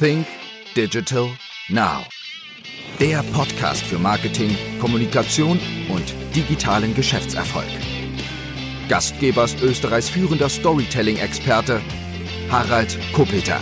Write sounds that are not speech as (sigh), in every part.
Think Digital Now. Der Podcast für Marketing, Kommunikation und digitalen Geschäftserfolg. Gastgeber ist Österreichs führender Storytelling-Experte Harald Kopeter.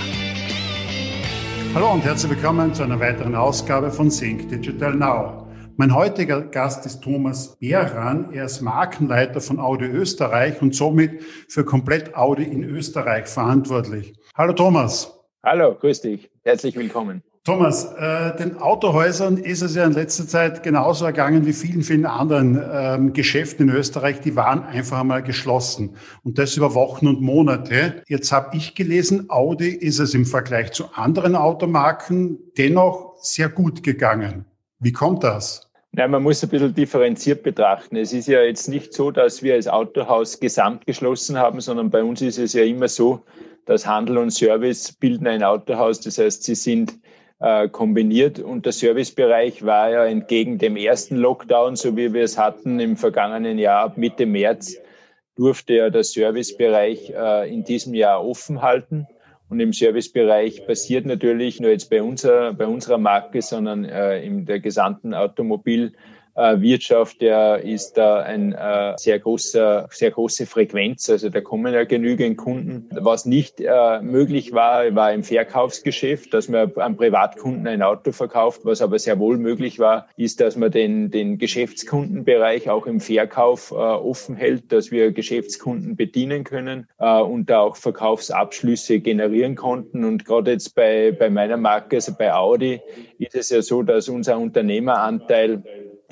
Hallo und herzlich willkommen zu einer weiteren Ausgabe von Think Digital Now. Mein heutiger Gast ist Thomas Behran. Er ist Markenleiter von Audi Österreich und somit für komplett Audi in Österreich verantwortlich. Hallo Thomas. Hallo, grüß dich. Herzlich willkommen. Thomas, äh, den Autohäusern ist es ja in letzter Zeit genauso ergangen wie vielen, vielen anderen ähm, Geschäften in Österreich. Die waren einfach einmal geschlossen und das über Wochen und Monate. Jetzt habe ich gelesen, Audi ist es im Vergleich zu anderen Automarken dennoch sehr gut gegangen. Wie kommt das? Ja, man muss ein bisschen differenziert betrachten. Es ist ja jetzt nicht so, dass wir als Autohaus gesamt geschlossen haben, sondern bei uns ist es ja immer so, dass Handel und Service bilden ein Autohaus. Das heißt, sie sind äh, kombiniert und der Servicebereich war ja entgegen dem ersten Lockdown, so wie wir es hatten im vergangenen Jahr ab Mitte März, durfte ja der Servicebereich äh, in diesem Jahr offen halten. Und im Servicebereich passiert natürlich nur jetzt bei, unserer, bei unserer Marke, sondern äh, in der gesamten Automobil- Wirtschaft, der ist da ein äh, sehr großer, sehr große Frequenz. Also da kommen ja genügend Kunden. Was nicht äh, möglich war, war im Verkaufsgeschäft, dass man an Privatkunden ein Auto verkauft. Was aber sehr wohl möglich war, ist, dass man den, den Geschäftskundenbereich auch im Verkauf äh, offen hält, dass wir Geschäftskunden bedienen können äh, und da auch Verkaufsabschlüsse generieren konnten. Und gerade jetzt bei, bei meiner Marke, also bei Audi, ist es ja so, dass unser Unternehmeranteil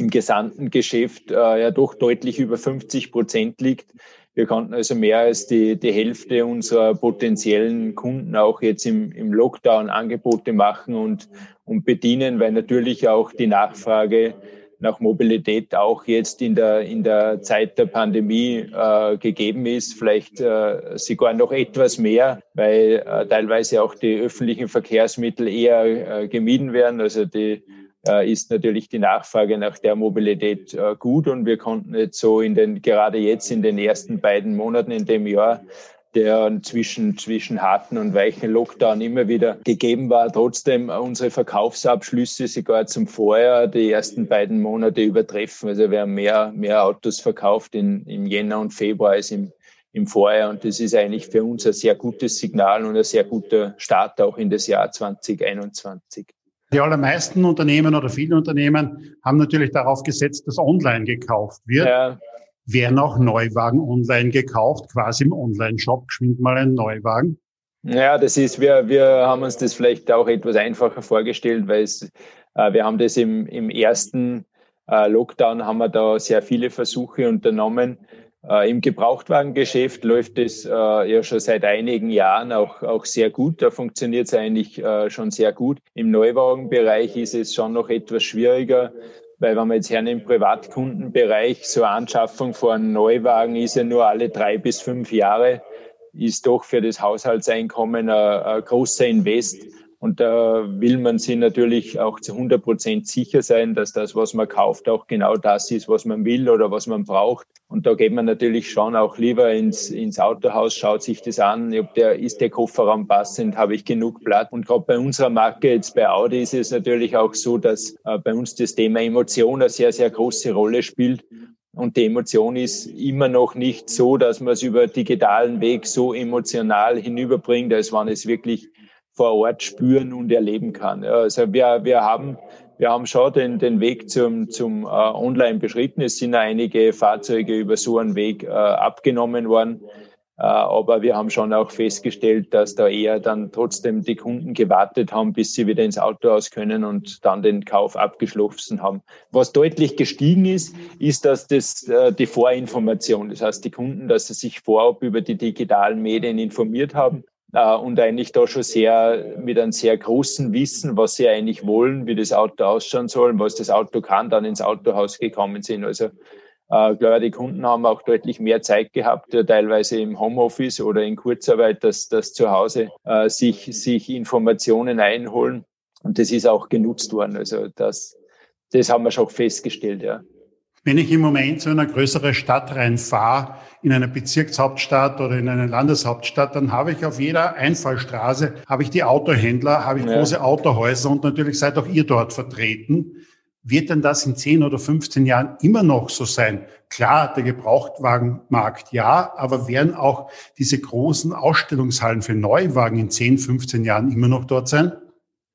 im gesamten Geschäft äh, ja doch deutlich über 50 Prozent liegt. Wir konnten also mehr als die, die Hälfte unserer potenziellen Kunden auch jetzt im, im Lockdown Angebote machen und, und bedienen, weil natürlich auch die Nachfrage nach Mobilität auch jetzt in der, in der Zeit der Pandemie äh, gegeben ist, vielleicht äh, sogar noch etwas mehr, weil äh, teilweise auch die öffentlichen Verkehrsmittel eher äh, gemieden werden. Also die ist natürlich die Nachfrage nach der Mobilität äh, gut und wir konnten jetzt so in den, gerade jetzt in den ersten beiden Monaten in dem Jahr der zwischen, zwischen harten und weichen Lockdown immer wieder gegeben war, trotzdem unsere Verkaufsabschlüsse sogar zum Vorjahr die ersten beiden Monate übertreffen. Also wir haben mehr, mehr Autos verkauft in, im Jänner und Februar als im, im Vorjahr. Und das ist eigentlich für uns ein sehr gutes Signal und ein sehr guter Start auch in das Jahr 2021. Die allermeisten Unternehmen oder viele Unternehmen haben natürlich darauf gesetzt, dass online gekauft wird. Ja. Werden auch Neuwagen online gekauft, quasi im Online-Shop, geschwind mal ein Neuwagen? Ja, das ist, wir, wir haben uns das vielleicht auch etwas einfacher vorgestellt, weil es, äh, wir haben das im, im ersten äh, Lockdown haben wir da sehr viele Versuche unternommen, äh, Im Gebrauchtwagengeschäft läuft es äh, ja schon seit einigen Jahren auch, auch sehr gut. Da funktioniert es eigentlich äh, schon sehr gut. Im Neuwagenbereich ist es schon noch etwas schwieriger, weil wenn man jetzt her im Privatkundenbereich so Anschaffung von Neuwagen ist ja nur alle drei bis fünf Jahre, ist doch für das Haushaltseinkommen ein, ein großer Invest. Und da will man sich natürlich auch zu 100 Prozent sicher sein, dass das, was man kauft, auch genau das ist, was man will oder was man braucht. Und da geht man natürlich schon auch lieber ins, ins Autohaus, schaut sich das an, ob der, ist der Kofferraum passend, habe ich genug Platz. Und gerade bei unserer Marke, jetzt bei Audi, ist es natürlich auch so, dass äh, bei uns das Thema Emotion eine sehr, sehr große Rolle spielt. Und die Emotion ist immer noch nicht so, dass man es über digitalen Weg so emotional hinüberbringt, als wenn es wirklich vor Ort spüren und erleben kann. Also wir, wir haben wir haben schon den, den Weg zum, zum äh, Online beschritten. Es sind einige Fahrzeuge über so einen Weg äh, abgenommen worden. Äh, aber wir haben schon auch festgestellt, dass da eher dann trotzdem die Kunden gewartet haben, bis sie wieder ins Auto aus können und dann den Kauf abgeschlossen haben. Was deutlich gestiegen ist, ist, dass das äh, die Vorinformation, das heißt die Kunden, dass sie sich vorab über die digitalen Medien informiert haben und eigentlich da schon sehr mit einem sehr großen Wissen, was sie eigentlich wollen, wie das Auto ausschauen soll, was das Auto kann, dann ins Autohaus gekommen sind. Also äh, klar, die Kunden haben auch deutlich mehr Zeit gehabt, äh, teilweise im Homeoffice oder in Kurzarbeit, dass das zu Hause äh, sich, sich Informationen einholen. Und das ist auch genutzt worden. Also das, das haben wir schon festgestellt, ja. Wenn ich im Moment zu einer größeren Stadt reinfahre, in eine Bezirkshauptstadt oder in eine Landeshauptstadt, dann habe ich auf jeder Einfallstraße, habe ich die Autohändler, habe ich ja. große Autohäuser und natürlich seid auch ihr dort vertreten. Wird denn das in 10 oder 15 Jahren immer noch so sein? Klar, der Gebrauchtwagenmarkt ja, aber werden auch diese großen Ausstellungshallen für Neuwagen in 10, 15 Jahren immer noch dort sein?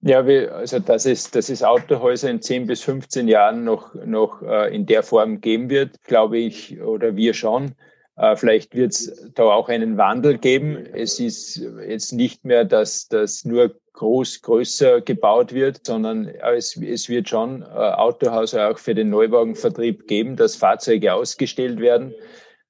Ja, wie, also dass es, dass es Autohäuser in 10 bis 15 Jahren noch, noch äh, in der Form geben wird, glaube ich, oder wir schon. Äh, vielleicht wird es da auch einen Wandel geben. Es ist jetzt nicht mehr, dass das nur groß, größer gebaut wird, sondern es, es wird schon äh, Autohäuser auch für den Neuwagenvertrieb geben, dass Fahrzeuge ausgestellt werden.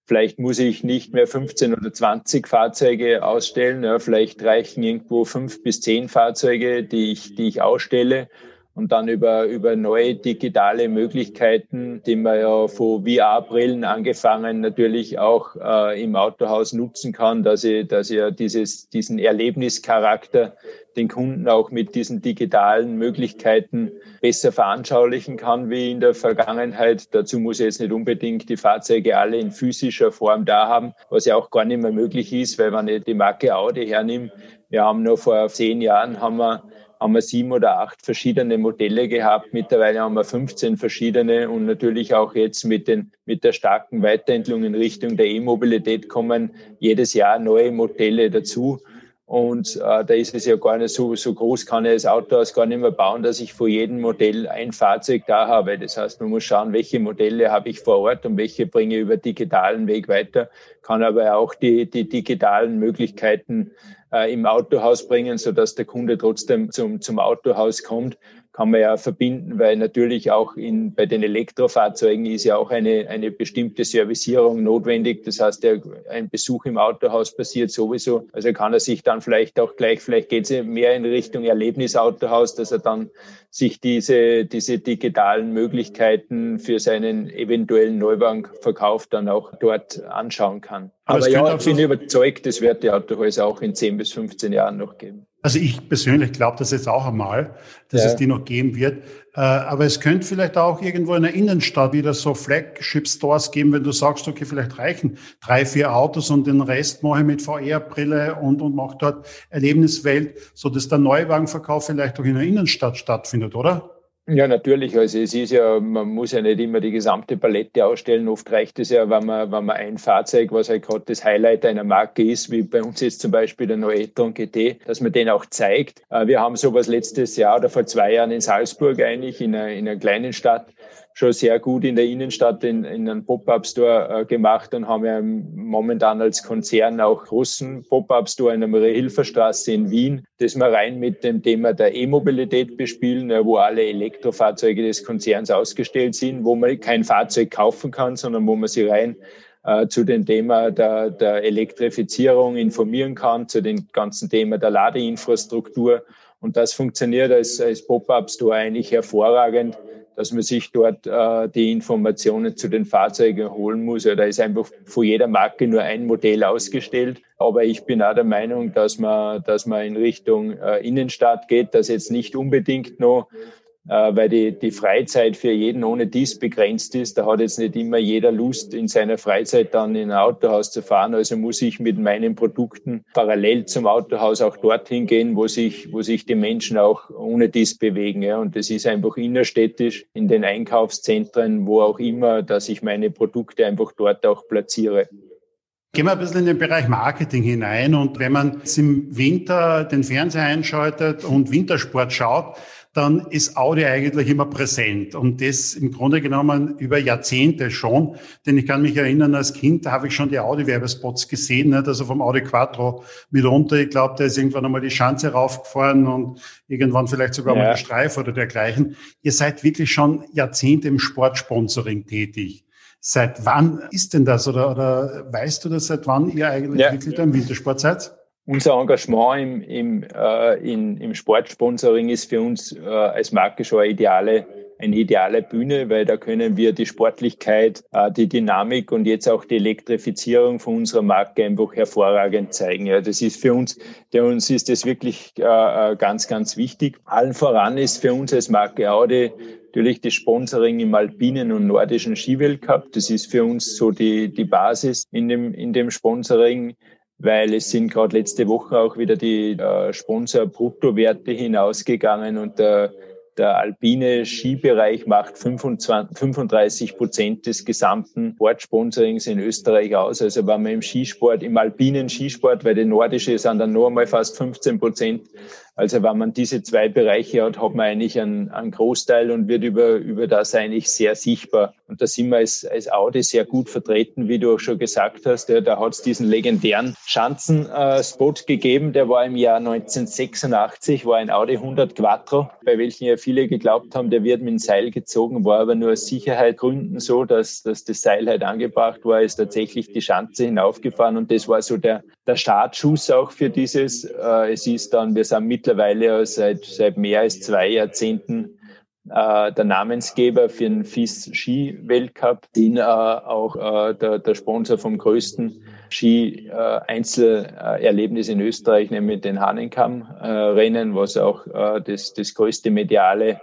Vielleicht muss ich nicht mehr 15 oder 20 Fahrzeuge ausstellen. Ja, vielleicht reichen irgendwo fünf bis zehn Fahrzeuge, die ich, die ich ausstelle. Und dann über, über neue digitale Möglichkeiten, die man ja von VR-Brillen angefangen natürlich auch äh, im Autohaus nutzen kann, dass ich, dass ich ja dieses, diesen Erlebnischarakter den Kunden auch mit diesen digitalen Möglichkeiten besser veranschaulichen kann wie in der Vergangenheit. Dazu muss ich jetzt nicht unbedingt die Fahrzeuge alle in physischer Form da haben, was ja auch gar nicht mehr möglich ist, weil wenn ich die Marke Audi hernehme, wir haben noch vor zehn Jahren haben wir haben wir sieben oder acht verschiedene Modelle gehabt. Mittlerweile haben wir 15 verschiedene und natürlich auch jetzt mit, den, mit der starken Weiterentwicklung in Richtung der E-Mobilität kommen jedes Jahr neue Modelle dazu. Und äh, da ist es ja gar nicht so, so groß, kann ich das Autohaus gar nicht mehr bauen, dass ich vor jedem Modell ein Fahrzeug da habe. Das heißt, man muss schauen, welche Modelle habe ich vor Ort und welche bringe ich über digitalen Weg weiter, kann aber auch die, die digitalen Möglichkeiten äh, im Autohaus bringen, so dass der Kunde trotzdem zum, zum Autohaus kommt kann man ja verbinden, weil natürlich auch in, bei den Elektrofahrzeugen ist ja auch eine, eine bestimmte Servicierung notwendig. Das heißt, der, ein Besuch im Autohaus passiert sowieso. Also kann er sich dann vielleicht auch gleich, vielleicht geht es mehr in Richtung Erlebnisautohaus, dass er dann sich diese, diese digitalen Möglichkeiten für seinen eventuellen Neuwagenverkauf dann auch dort anschauen kann. Aber, Aber ja, ich bin überzeugt, das wird die Autohäuser auch in 10 bis 15 Jahren noch geben. Also ich persönlich glaube das jetzt auch einmal, dass ja. es die noch geben wird. Äh, aber es könnte vielleicht auch irgendwo in der Innenstadt wieder so Flagship-Stores geben, wenn du sagst, okay, vielleicht reichen drei, vier Autos und den Rest mache ich mit VR-Brille und, und mache dort Erlebniswelt, so dass der Neuwagenverkauf vielleicht auch in der Innenstadt stattfindet, oder? Ja, natürlich. Also es ist ja, man muss ja nicht immer die gesamte Palette ausstellen. Oft reicht es ja, wenn man, wenn man ein Fahrzeug, was halt gerade das Highlight einer Marke ist, wie bei uns jetzt zum Beispiel der neue e-tron GT, dass man den auch zeigt. Äh, wir haben sowas letztes Jahr oder vor zwei Jahren in Salzburg eigentlich, in einer, in einer kleinen Stadt, schon sehr gut in der Innenstadt in, in einen Pop-Up-Store äh, gemacht und haben ja momentan als Konzern auch großen Pop-Up-Store in der Marie-Hilfer-Straße in Wien, das wir rein mit dem Thema der E-Mobilität bespielen, äh, wo alle Elektrofahrzeuge des Konzerns ausgestellt sind, wo man kein Fahrzeug kaufen kann, sondern wo man sie rein äh, zu dem Thema der, der Elektrifizierung informieren kann, zu dem ganzen Thema der Ladeinfrastruktur. Und das funktioniert als, als Pop-Up-Store eigentlich hervorragend dass man sich dort äh, die Informationen zu den Fahrzeugen holen muss. Ja, da ist einfach von jeder Marke nur ein Modell ausgestellt. Aber ich bin auch der Meinung, dass man, dass man in Richtung äh, Innenstadt geht, dass jetzt nicht unbedingt noch weil die, die Freizeit für jeden ohne dies begrenzt ist. Da hat jetzt nicht immer jeder Lust, in seiner Freizeit dann in ein Autohaus zu fahren. Also muss ich mit meinen Produkten parallel zum Autohaus auch dorthin gehen, wo sich, wo sich die Menschen auch ohne dies bewegen. Ja. Und das ist einfach innerstädtisch in den Einkaufszentren, wo auch immer, dass ich meine Produkte einfach dort auch platziere. Gehen wir ein bisschen in den Bereich Marketing hinein. Und wenn man im Winter den Fernseher einschaltet und Wintersport schaut, dann ist Audi eigentlich immer präsent. Und das im Grunde genommen über Jahrzehnte schon. Denn ich kann mich erinnern, als Kind, da habe ich schon die Audi-Werbespots gesehen, nicht? also vom Audi Quattro mitunter. Ich glaube, der ist irgendwann einmal die Schanze raufgefahren und irgendwann vielleicht sogar ja. mal der Streif oder dergleichen. Ihr seid wirklich schon Jahrzehnte im Sportsponsoring tätig. Seit wann ist denn das? Oder, oder weißt du das, seit wann ihr eigentlich ja. wirklich da im Wintersport seid? Unser Engagement im, im, äh, in, im Sportsponsoring ist für uns äh, als Marke schon eine ideale eine ideale Bühne, weil da können wir die Sportlichkeit, äh, die Dynamik und jetzt auch die Elektrifizierung von unserer Marke einfach hervorragend zeigen. Ja, das ist für uns, der uns ist das wirklich äh, ganz, ganz wichtig. Allen voran ist für uns als Marke Audi natürlich das Sponsoring im alpinen und nordischen Skiweltcup. Das ist für uns so die, die Basis in dem, in dem Sponsoring weil es sind gerade letzte Woche auch wieder die äh, Sponsor-Bruttowerte hinausgegangen und der, der alpine Skibereich macht 25, 35 Prozent des gesamten Sportsponsorings in Österreich aus. Also wenn man im Skisport, im alpinen Skisport, weil der nordische sind dann nur einmal fast 15 Prozent also wenn man diese zwei Bereiche hat, hat man eigentlich einen, einen Großteil und wird über, über das eigentlich sehr sichtbar. Und da sind wir als, als Audi sehr gut vertreten, wie du auch schon gesagt hast. Ja, da hat es diesen legendären Schanzen-Spot gegeben, der war im Jahr 1986, war ein Audi 100 Quattro, bei welchen ja viele geglaubt haben, der wird mit dem Seil gezogen, war aber nur aus Sicherheitsgründen so, dass, dass das Seil halt angebracht war, ist tatsächlich die Schanze hinaufgefahren und das war so der, der Startschuss auch für dieses. Äh, es ist dann, wir sind mit mittlerweile seit, seit mehr als zwei Jahrzehnten äh, der Namensgeber für den FIS Ski Weltcup, den äh, auch äh, der, der Sponsor vom größten Ski äh, Einzelerlebnis in Österreich, nämlich den Hahnenkamm-Rennen, was auch äh, das, das größte mediale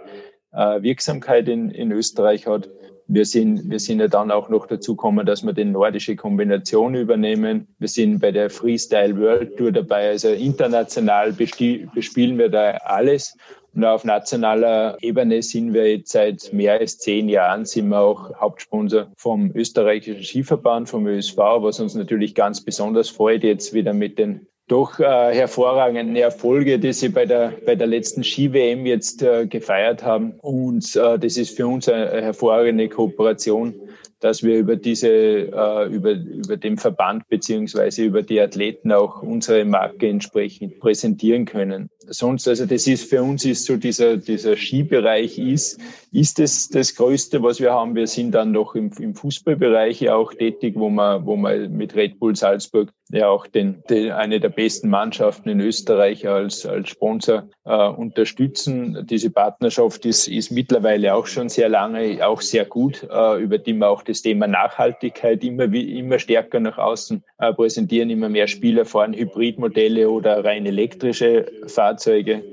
äh, Wirksamkeit in, in Österreich hat. Wir sind, wir sind ja dann auch noch dazu gekommen, dass wir die nordische Kombination übernehmen. Wir sind bei der Freestyle World Tour dabei. Also international bespielen wir da alles. Und auf nationaler Ebene sind wir jetzt seit mehr als zehn Jahren, sind wir auch Hauptsponsor vom österreichischen Skiverband, vom ÖSV, was uns natürlich ganz besonders freut, jetzt wieder mit den doch äh, hervorragenden Erfolge, die sie bei der, bei der letzten Ski-WM jetzt äh, gefeiert haben. Und äh, das ist für uns eine hervorragende Kooperation, dass wir über diese, äh, über, über den Verband beziehungsweise über die Athleten auch unsere Marke entsprechend präsentieren können sonst, also das ist für uns ist so dieser, dieser Skibereich ist, ist das, das Größte, was wir haben. Wir sind dann noch im, im Fußballbereich ja auch tätig, wo man, wo man mit Red Bull Salzburg ja auch den, den eine der besten Mannschaften in Österreich als, als Sponsor äh, unterstützen. Diese Partnerschaft ist, ist mittlerweile auch schon sehr lange, auch sehr gut, äh, über die wir auch das Thema Nachhaltigkeit immer, immer stärker nach außen äh, präsentieren. Immer mehr Spieler fahren Hybridmodelle oder rein elektrische Fahrzeuge. Fahrzeuge.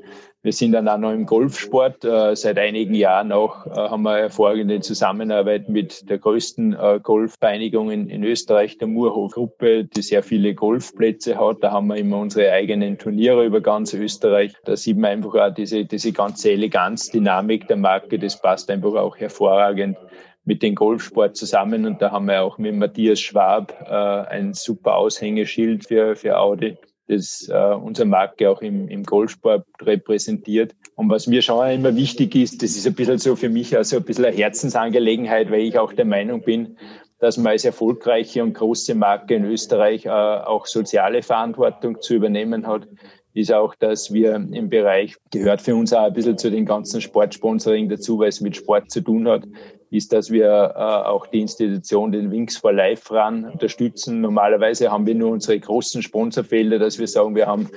Wir sind dann auch noch im Golfsport. Äh, seit einigen Jahren auch äh, haben wir hervorragende Zusammenarbeit mit der größten äh, Golfvereinigung in, Österreich, der Murhof-Gruppe, die sehr viele Golfplätze hat. Da haben wir immer unsere eigenen Turniere über ganz Österreich. Da sieht man einfach auch diese, diese ganze Eleganz, Dynamik der Marke. Das passt einfach auch hervorragend mit dem Golfsport zusammen. Und da haben wir auch mit Matthias Schwab ein super Aushängeschild für, für Audi das äh, unsere Marke auch im, im Golfsport repräsentiert. Und was mir schon immer wichtig ist, das ist ein bisschen so für mich also ein bisschen eine Herzensangelegenheit, weil ich auch der Meinung bin, dass man als erfolgreiche und große Marke in Österreich äh, auch soziale Verantwortung zu übernehmen hat ist auch, dass wir im Bereich, gehört für uns auch ein bisschen zu den ganzen Sportsponsoring dazu, weil es mit Sport zu tun hat, ist, dass wir äh, auch die Institution, den Wings for Life ran unterstützen. Normalerweise haben wir nur unsere großen Sponsorfelder, dass wir sagen, wir haben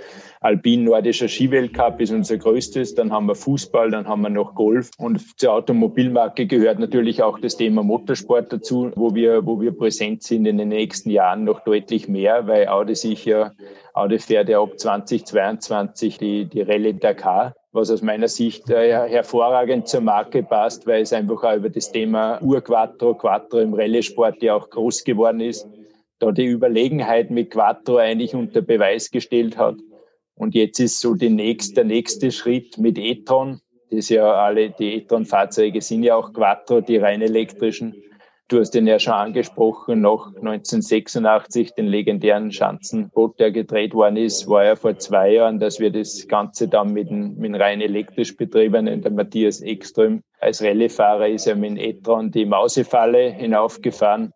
Alpin Nordischer Skiweltcup ist unser größtes, dann haben wir Fußball, dann haben wir noch Golf und zur Automobilmarke gehört natürlich auch das Thema Motorsport dazu, wo wir, wo wir präsent sind in den nächsten Jahren noch deutlich mehr, weil Audi sich ja, Audi fährt ja ab 2022 die, die Rallye Dakar was aus meiner Sicht äh, hervorragend zur Marke passt, weil es einfach auch über das Thema Ur-Quattro, Quattro im Rallye-Sport ja auch groß geworden ist, da die Überlegenheit mit Quattro eigentlich unter Beweis gestellt hat. Und jetzt ist so die nächste, der nächste Schritt mit e-tron. Das ja alle, die e-tron-Fahrzeuge sind ja auch Quattro, die rein elektrischen. Du hast den ja schon angesprochen, noch 1986, den legendären Schanzenboot, der gedreht worden ist, war ja vor zwei Jahren, dass wir das Ganze dann mit einem, mit einem rein elektrisch betriebenen, der Matthias Ekström, als Rallyefahrer ist er mit dem e-tron die Mausefalle hinaufgefahren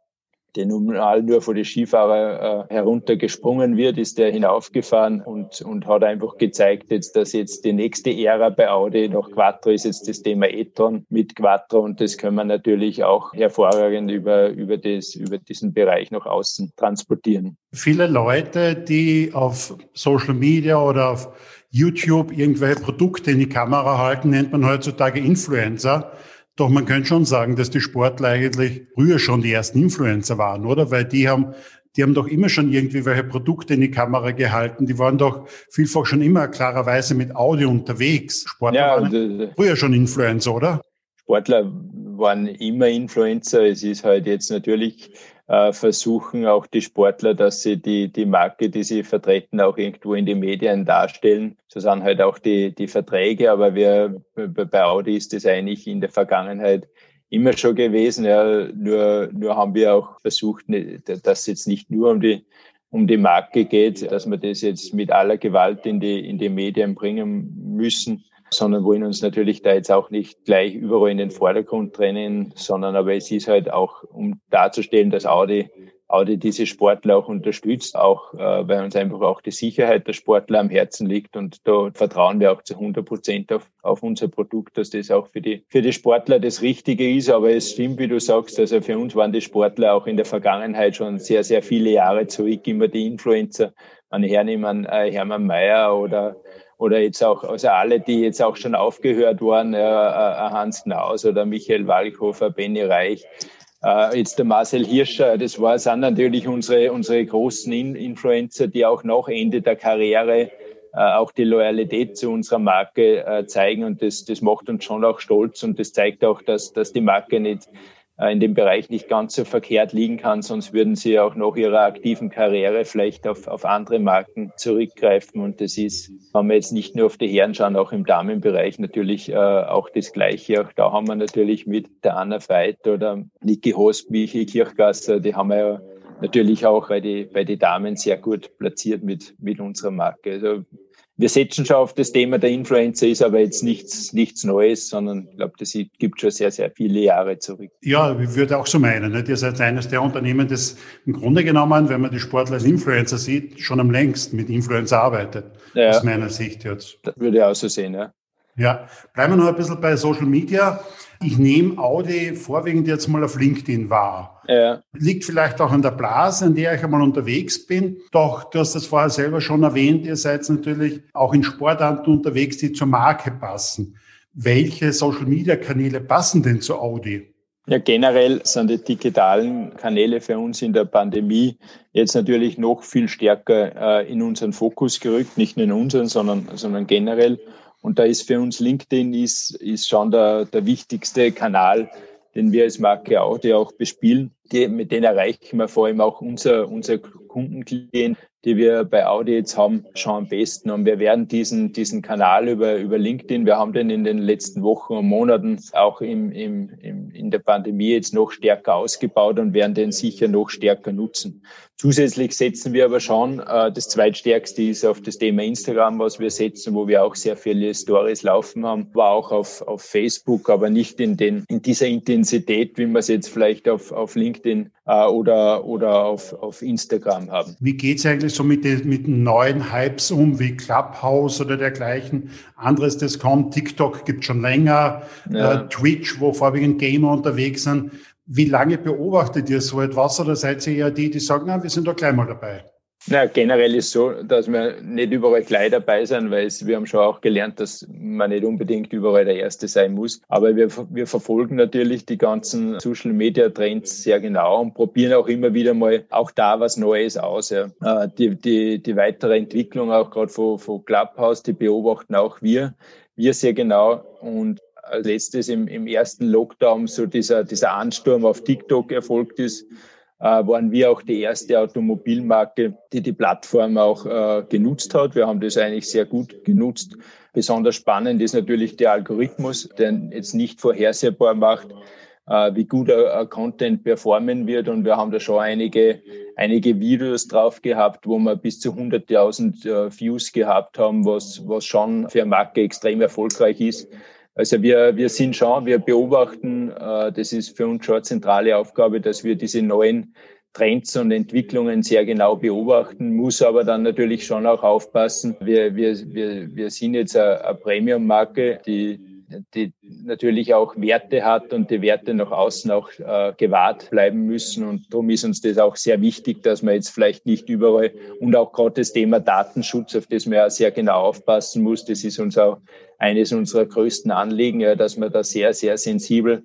der normal nur vor die Skifahrer äh, heruntergesprungen wird, ist der hinaufgefahren und, und hat einfach gezeigt, jetzt, dass jetzt die nächste Ära bei Audi nach Quattro ist jetzt das Thema e-tron mit Quattro und das können wir natürlich auch hervorragend über, über, das, über diesen Bereich nach außen transportieren. Viele Leute, die auf Social Media oder auf YouTube irgendwelche Produkte in die Kamera halten, nennt man heutzutage Influencer. Doch man könnte schon sagen, dass die Sportler eigentlich früher schon die ersten Influencer waren, oder? Weil die haben die haben doch immer schon irgendwie welche Produkte in die Kamera gehalten. Die waren doch vielfach schon immer klarerweise mit Audio unterwegs. Sportler ja, waren früher schon Influencer, oder? Sportler waren immer Influencer. Es ist halt jetzt natürlich äh, versuchen auch die Sportler, dass sie die, die Marke, die sie vertreten, auch irgendwo in die Medien darstellen. So sind halt auch die, die Verträge. Aber wir, bei Audi ist das eigentlich in der Vergangenheit immer schon gewesen. Ja, nur, nur haben wir auch versucht, dass es jetzt nicht nur um die, um die Marke geht, dass wir das jetzt mit aller Gewalt in die, in die Medien bringen müssen, sondern wollen uns natürlich da jetzt auch nicht gleich überall in den Vordergrund trennen, sondern aber es ist halt auch, um darzustellen, dass Audi Audi diese Sportler auch unterstützt, auch äh, weil uns einfach auch die Sicherheit der Sportler am Herzen liegt und da vertrauen wir auch zu 100 Prozent auf, auf unser Produkt, dass das auch für die, für die Sportler das Richtige ist. Aber es stimmt, wie du sagst, also für uns waren die Sportler auch in der Vergangenheit schon sehr, sehr viele Jahre zurück immer die Influencer. Man hernehmen äh, Hermann Mayer oder oder jetzt auch, also alle, die jetzt auch schon aufgehört waren, äh, äh Hans Knaus oder Michael Walchhofer, Benny Reich, äh, jetzt der Marcel Hirscher, das war, sind natürlich unsere, unsere großen In Influencer, die auch nach Ende der Karriere äh, auch die Loyalität zu unserer Marke äh, zeigen. Und das, das macht uns schon auch stolz. Und das zeigt auch, dass, dass die Marke nicht in dem Bereich nicht ganz so verkehrt liegen kann, sonst würden sie auch nach ihrer aktiven Karriere vielleicht auf, auf andere Marken zurückgreifen. Und das ist, wenn wir jetzt nicht nur auf die Herren schauen, auch im Damenbereich natürlich äh, auch das Gleiche. Auch da haben wir natürlich mit der Anna Veit oder Niki Hosp, Michi Kirchgasser, die haben wir ja natürlich auch bei die, bei die Damen sehr gut platziert mit, mit unserer Marke. Also wir setzen schon auf das Thema der Influencer, ist aber jetzt nichts, nichts Neues, sondern ich glaube, das gibt schon sehr, sehr viele Jahre zurück. Ja, ich würde auch so meinen. Nicht? Ihr seid eines der Unternehmen, das im Grunde genommen, wenn man die Sportler als Influencer sieht, schon am längsten mit Influencer arbeitet. Ja, aus meiner Sicht jetzt. Das würde ich auch so sehen, ja. Ja, bleiben wir noch ein bisschen bei Social Media. Ich nehme Audi vorwiegend jetzt mal auf LinkedIn wahr. Ja. Liegt vielleicht auch an der Blase, in der ich einmal unterwegs bin. Doch du hast das vorher selber schon erwähnt, ihr seid natürlich auch in Sportarten unterwegs, die zur Marke passen. Welche Social-Media-Kanäle passen denn zu Audi? Ja, generell sind die digitalen Kanäle für uns in der Pandemie jetzt natürlich noch viel stärker äh, in unseren Fokus gerückt, nicht nur in unseren, sondern, sondern generell. Und da ist für uns LinkedIn ist, ist schon der, der wichtigste Kanal, den wir als Marke Audi auch bespielen. Die, mit denen erreichen wir vor allem auch unser, unser Kundenklient, die wir bei Audi jetzt haben, schon am besten. Und wir werden diesen, diesen Kanal über, über LinkedIn, wir haben den in den letzten Wochen und Monaten auch im, im, im, in der Pandemie jetzt noch stärker ausgebaut und werden den sicher noch stärker nutzen. Zusätzlich setzen wir aber schon, äh, das zweitstärkste ist auf das Thema Instagram, was wir setzen, wo wir auch sehr viele Stories laufen haben, war auch auf, auf Facebook, aber nicht in, den, in dieser Intensität, wie wir es jetzt vielleicht auf, auf LinkedIn äh, oder, oder auf, auf Instagram haben. Wie geht's eigentlich so mit den, mit neuen Hypes um, wie Clubhouse oder dergleichen? Anderes, das kommt, TikTok gibt schon länger, ja. äh, Twitch, wo vorwiegend Gamer unterwegs sind. Wie lange beobachtet ihr so etwas oder seid ihr eher die, die sagen, na, wir sind da gleich mal dabei? Na, generell ist so, dass wir nicht überall gleich dabei sind, weil wir haben schon auch gelernt, dass man nicht unbedingt überall der Erste sein muss. Aber wir, wir verfolgen natürlich die ganzen Social Media Trends sehr genau und probieren auch immer wieder mal auch da was Neues aus. Ja. Äh, die, die, die weitere Entwicklung auch gerade von, von Clubhouse, die beobachten auch wir, wir sehr genau und als letztes im, im ersten Lockdown so dieser, dieser Ansturm auf TikTok erfolgt ist, äh, waren wir auch die erste Automobilmarke, die die Plattform auch äh, genutzt hat. Wir haben das eigentlich sehr gut genutzt. Besonders spannend ist natürlich der Algorithmus, der jetzt nicht vorhersehbar macht, äh, wie gut ein Content performen wird. Und wir haben da schon einige, einige Videos drauf gehabt, wo wir bis zu 100.000 äh, Views gehabt haben, was, was schon für eine Marke extrem erfolgreich ist. Also wir, wir sind schon, wir beobachten, äh, das ist für uns schon eine zentrale Aufgabe, dass wir diese neuen Trends und Entwicklungen sehr genau beobachten, muss aber dann natürlich schon auch aufpassen. Wir, wir, wir, wir sind jetzt eine, eine Premium-Marke, die die natürlich auch Werte hat und die Werte nach außen auch äh, gewahrt bleiben müssen. Und darum ist uns das auch sehr wichtig, dass man jetzt vielleicht nicht überall und auch gerade das Thema Datenschutz, auf das man ja sehr genau aufpassen muss, das ist uns auch eines unserer größten Anliegen, ja, dass man da sehr, sehr sensibel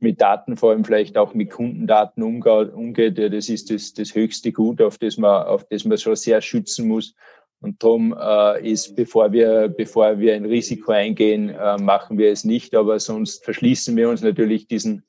mit Daten, vor allem vielleicht auch mit Kundendaten umgeht. Ja, das ist das, das höchste Gut, auf das man, auf das man schon sehr schützen muss. Und darum äh, ist, bevor wir, bevor wir ein Risiko eingehen, äh, machen wir es nicht. Aber sonst verschließen wir uns natürlich diesen,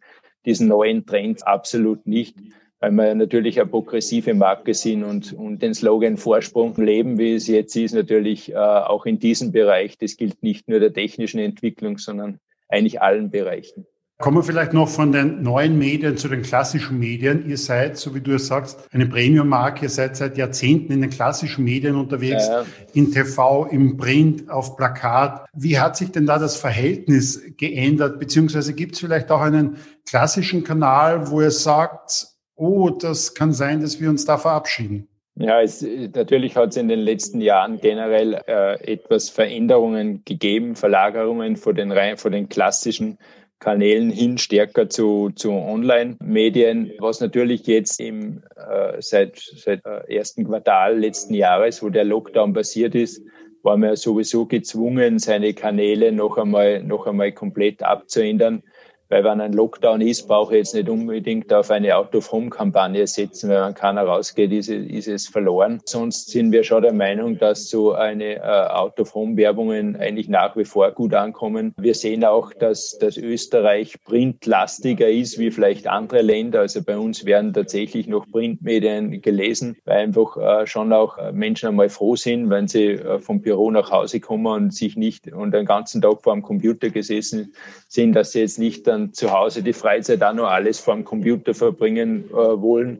diesen neuen Trend absolut nicht, weil wir natürlich eine progressive Marke sind und, und den Slogan Vorsprung leben, wie es jetzt ist, natürlich äh, auch in diesem Bereich. Das gilt nicht nur der technischen Entwicklung, sondern eigentlich allen Bereichen. Kommen wir vielleicht noch von den neuen Medien zu den klassischen Medien. Ihr seid, so wie du es sagst, eine Premium-Marke. Ihr seid seit Jahrzehnten in den klassischen Medien unterwegs, ja. in TV, im Print, auf Plakat. Wie hat sich denn da das Verhältnis geändert? Beziehungsweise gibt es vielleicht auch einen klassischen Kanal, wo ihr sagt, oh, das kann sein, dass wir uns da verabschieden? Ja, es, natürlich hat es in den letzten Jahren generell äh, etwas Veränderungen gegeben, Verlagerungen von den, von den klassischen Kanälen hin stärker zu, zu Online-Medien, was natürlich jetzt im, äh, seit, seit äh, ersten Quartal letzten Jahres, wo der Lockdown passiert ist, war man ja sowieso gezwungen, seine Kanäle noch einmal, noch einmal komplett abzuändern. Weil wenn ein Lockdown ist, brauche ich jetzt nicht unbedingt auf eine Out-of-Home-Kampagne setzen, weil wenn keiner rausgeht, ist, ist es verloren. Sonst sind wir schon der Meinung, dass so eine äh, Out-of-Home-Werbungen eigentlich nach wie vor gut ankommen. Wir sehen auch, dass, dass Österreich printlastiger ist wie vielleicht andere Länder. Also bei uns werden tatsächlich noch Printmedien gelesen, weil einfach äh, schon auch Menschen einmal froh sind, wenn sie äh, vom Büro nach Hause kommen und sich nicht und den ganzen Tag vor dem Computer gesessen sind, dass sie jetzt nicht dann dann zu Hause die Freizeit auch noch alles vor dem Computer verbringen äh, wollen.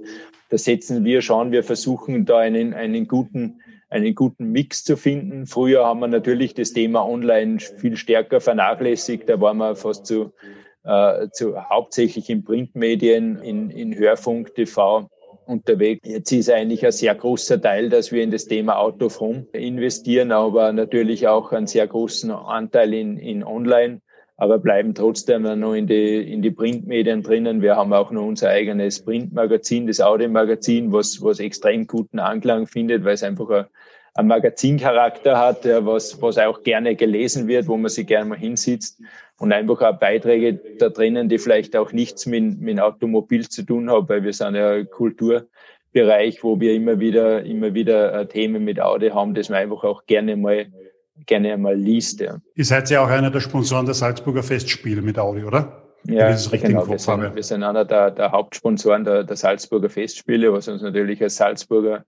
Da setzen wir schon, wir versuchen da einen, einen guten einen guten Mix zu finden. Früher haben wir natürlich das Thema Online viel stärker vernachlässigt. Da waren wir fast zu, äh, zu hauptsächlich in Printmedien, in, in Hörfunk, TV unterwegs. Jetzt ist eigentlich ein sehr großer Teil, dass wir in das Thema Out of Home investieren, aber natürlich auch einen sehr großen Anteil in, in Online aber bleiben trotzdem noch in die, in die Printmedien drinnen. Wir haben auch noch unser eigenes Printmagazin, das Audiomagazin, was, was extrem guten Anklang findet, weil es einfach ein, ein Magazincharakter hat, was, was auch gerne gelesen wird, wo man sich gerne mal hinsitzt und einfach auch Beiträge da drinnen, die vielleicht auch nichts mit, mit Automobil zu tun haben, weil wir sind ja Kulturbereich, wo wir immer wieder, immer wieder äh, Themen mit Audi haben, das man einfach auch gerne mal gerne einmal liest. Ja. Ihr seid ja auch einer der Sponsoren der Salzburger Festspiele mit Audi, oder? Ja, genau. Wir sind, wir sind, einer der, der Hauptsponsoren der, der, Salzburger Festspiele, was uns natürlich als Salzburger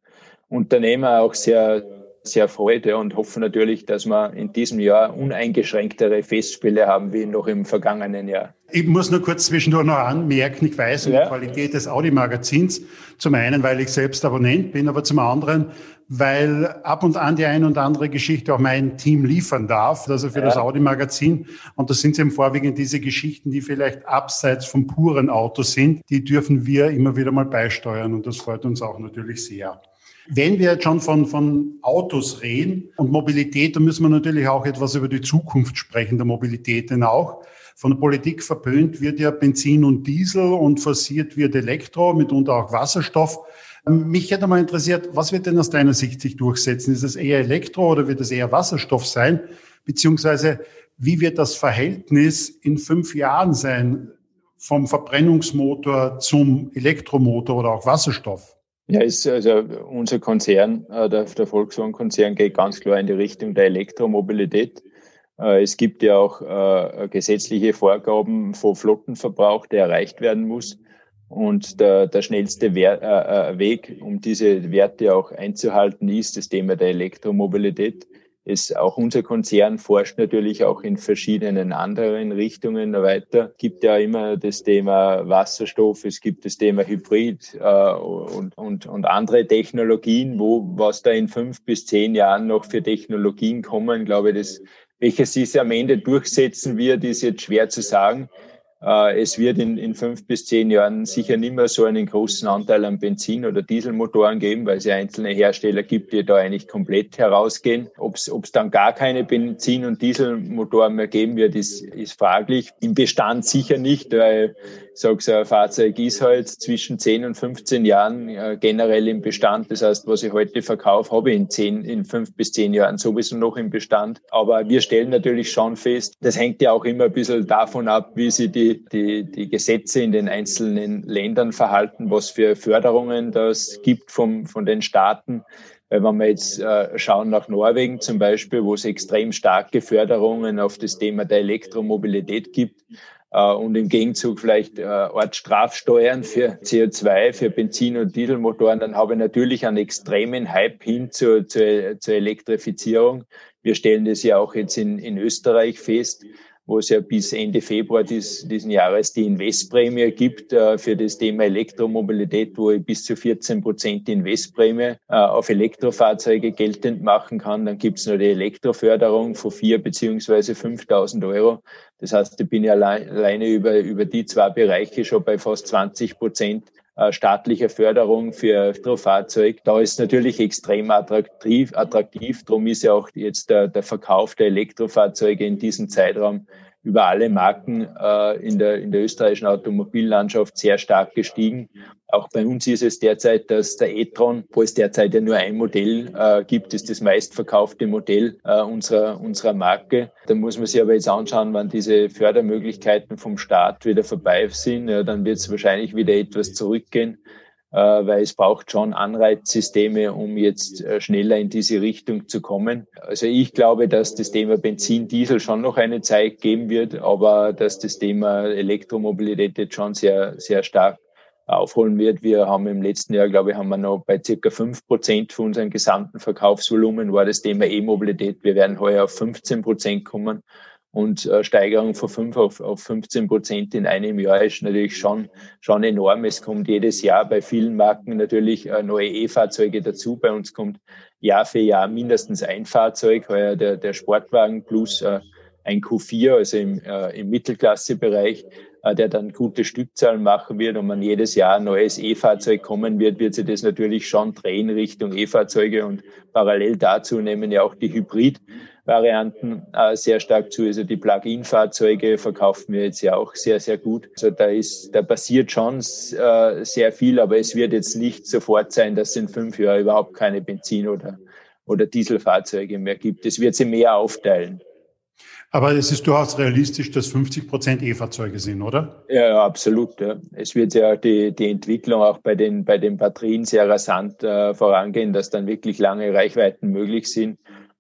Unternehmer auch sehr, sehr freut ja, und hoffen natürlich, dass wir in diesem Jahr uneingeschränktere Festspiele haben wie noch im vergangenen Jahr. Ich muss nur kurz zwischendurch noch anmerken, ich weiß um ja. die Qualität des Audi-Magazins. Zum einen, weil ich selbst Abonnent bin, aber zum anderen, weil ab und an die ein und andere Geschichte auch mein Team liefern darf, also für ja. das Audi-Magazin. Und das sind eben vorwiegend diese Geschichten, die vielleicht abseits vom puren Auto sind. Die dürfen wir immer wieder mal beisteuern und das freut uns auch natürlich sehr. Wenn wir jetzt schon von, von Autos reden und Mobilität, dann müssen wir natürlich auch etwas über die Zukunft sprechen, der Mobilität denn auch. Von der Politik verpönt wird ja Benzin und Diesel und forciert wird Elektro, mitunter auch Wasserstoff. Mich hätte mal interessiert, was wird denn aus deiner Sicht sich durchsetzen? Ist es eher Elektro oder wird es eher Wasserstoff sein? Beziehungsweise wie wird das Verhältnis in fünf Jahren sein vom Verbrennungsmotor zum Elektromotor oder auch Wasserstoff? Ja, ist also unser Konzern, äh, der, der Volkswagen-Konzern geht ganz klar in die Richtung der Elektromobilität. Äh, es gibt ja auch äh, gesetzliche Vorgaben vom Flottenverbrauch, der erreicht werden muss. Und der, der schnellste Wer äh, äh, Weg, um diese Werte auch einzuhalten, ist das Thema der Elektromobilität. Es, auch unser Konzern forscht natürlich auch in verschiedenen anderen Richtungen weiter. Es gibt ja immer das Thema Wasserstoff, es gibt das Thema Hybrid äh, und, und, und andere Technologien, wo was da in fünf bis zehn Jahren noch für Technologien kommen, glaube ich, das, welches sich am Ende durchsetzen wird, ist jetzt schwer zu sagen. Äh, es wird in, in fünf bis zehn Jahren sicher nicht mehr so einen großen Anteil an Benzin- oder Dieselmotoren geben, weil es ja einzelne Hersteller gibt, die da eigentlich komplett herausgehen. Ob es dann gar keine Benzin- und Dieselmotoren mehr geben wird, ist, ist fraglich. Im Bestand sicher nicht, weil sage, so ein Fahrzeug ist halt zwischen 10 und 15 Jahren äh, generell im Bestand. Das heißt, was ich heute verkaufe, habe ich in 10, in 5 bis 10 Jahren sowieso noch im Bestand. Aber wir stellen natürlich schon fest, das hängt ja auch immer ein bisschen davon ab, wie sie die, die, die Gesetze in den einzelnen Ländern verhalten, was für Förderungen das gibt vom, von den Staaten. Weil wenn wir jetzt äh, schauen nach Norwegen zum Beispiel, wo es extrem starke Förderungen auf das Thema der Elektromobilität gibt, äh, und im Gegenzug vielleicht äh, Art Strafsteuern für CO2, für Benzin- und Dieselmotoren, dann habe ich natürlich einen extremen Hype hin zur, zur, zur Elektrifizierung. Wir stellen das ja auch jetzt in, in Österreich fest wo es ja bis Ende Februar dies, diesen Jahres die Investprämie gibt äh, für das Thema Elektromobilität, wo ich bis zu 14 Prozent Investprämie äh, auf Elektrofahrzeuge geltend machen kann. Dann gibt es noch die Elektroförderung von vier beziehungsweise 5.000 Euro. Das heißt, ich bin ja allein, alleine über, über die zwei Bereiche schon bei fast 20 Prozent äh, staatlicher Förderung für Elektrofahrzeug. Da ist natürlich extrem attraktiv. attraktiv. Darum ist ja auch jetzt der, der Verkauf der Elektrofahrzeuge in diesem Zeitraum über alle Marken äh, in, der, in der österreichischen Automobillandschaft sehr stark gestiegen. Auch bei uns ist es derzeit, dass der e-tron, wo es derzeit ja nur ein Modell äh, gibt, ist das meistverkaufte Modell äh, unserer, unserer Marke. Da muss man sich aber jetzt anschauen, wann diese Fördermöglichkeiten vom Staat wieder vorbei sind. Ja, dann wird es wahrscheinlich wieder etwas zurückgehen weil es braucht schon Anreizsysteme, um jetzt äh, schneller in diese Richtung zu kommen. Also ich glaube, dass das Thema Benzin, Diesel schon noch eine Zeit geben wird, aber dass das Thema Elektromobilität jetzt schon sehr, sehr stark aufholen wird. Wir haben im letzten Jahr, glaube ich, haben wir noch bei circa fünf Prozent von unserem gesamten Verkaufsvolumen war das Thema E-Mobilität. Wir werden heuer auf 15 Prozent kommen und äh, Steigerung von 5 auf, auf 15 Prozent in einem Jahr ist natürlich schon, schon enorm. Es kommt jedes Jahr bei vielen Marken natürlich äh, neue E-Fahrzeuge dazu. Bei uns kommt Jahr für Jahr mindestens ein Fahrzeug, heuer der, der Sportwagen plus äh, ein Q4, also im, äh, im Mittelklassebereich, der dann gute Stückzahlen machen wird und man jedes Jahr ein neues E-Fahrzeug kommen wird, wird sich das natürlich schon drehen Richtung E-Fahrzeuge und parallel dazu nehmen ja auch die Hybrid Varianten äh, sehr stark zu. Also die Plug-in-Fahrzeuge verkaufen wir jetzt ja auch sehr, sehr gut. Also da ist, da passiert schon äh, sehr viel, aber es wird jetzt nicht sofort sein, dass es in fünf Jahren überhaupt keine Benzin- oder, oder Dieselfahrzeuge mehr gibt. Es wird sie mehr aufteilen. Aber es ist durchaus realistisch, dass 50 Prozent E-Fahrzeuge sind, oder? Ja, ja absolut. Ja. Es wird ja die, die Entwicklung auch bei den, bei den Batterien sehr rasant äh, vorangehen, dass dann wirklich lange Reichweiten möglich sind.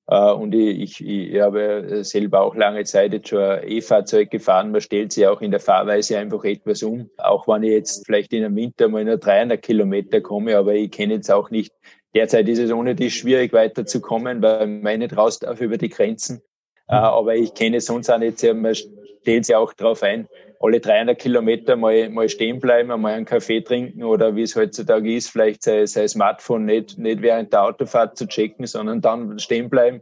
Äh, und ich, ich, ich habe selber auch lange Zeit jetzt schon E-Fahrzeug gefahren. Man stellt sich auch in der Fahrweise einfach etwas um. Auch wenn ich jetzt vielleicht in einem Winter mal nur 300 Kilometer komme, aber ich kenne jetzt auch nicht Derzeit ist es ohne die schwierig weiterzukommen, weil man nicht raus darf über die Grenzen. Äh, aber ich kenne sonst auch nicht, man stellt sich auch darauf ein, alle 300 Kilometer mal, mal stehen bleiben, mal einen Kaffee trinken oder wie es heutzutage ist, vielleicht sein, sein Smartphone nicht, nicht während der Autofahrt zu checken, sondern dann stehen bleiben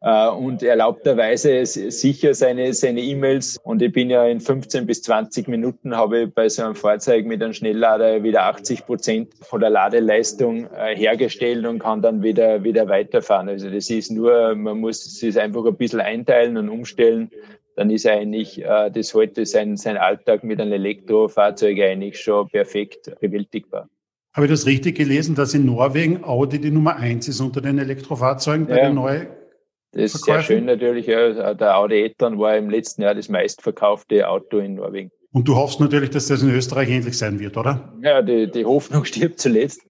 und erlaubterweise sicher seine seine E-Mails. Und ich bin ja in 15 bis 20 Minuten habe ich bei so einem Fahrzeug mit einem Schnelllader wieder 80 Prozent von der Ladeleistung äh, hergestellt und kann dann wieder wieder weiterfahren. Also das ist nur, man muss es einfach ein bisschen einteilen und umstellen dann ist eigentlich äh, das heute sein, sein Alltag mit einem Elektrofahrzeug eigentlich schon perfekt bewältigbar. Habe ich das richtig gelesen, dass in Norwegen Audi die Nummer eins ist unter den Elektrofahrzeugen bei ja. den neuen das ist sehr schön natürlich. Ja. Der Audi e-tron war im letzten Jahr das meistverkaufte Auto in Norwegen. Und du hoffst natürlich, dass das in Österreich ähnlich sein wird, oder? Ja, die, die Hoffnung (laughs) stirbt zuletzt.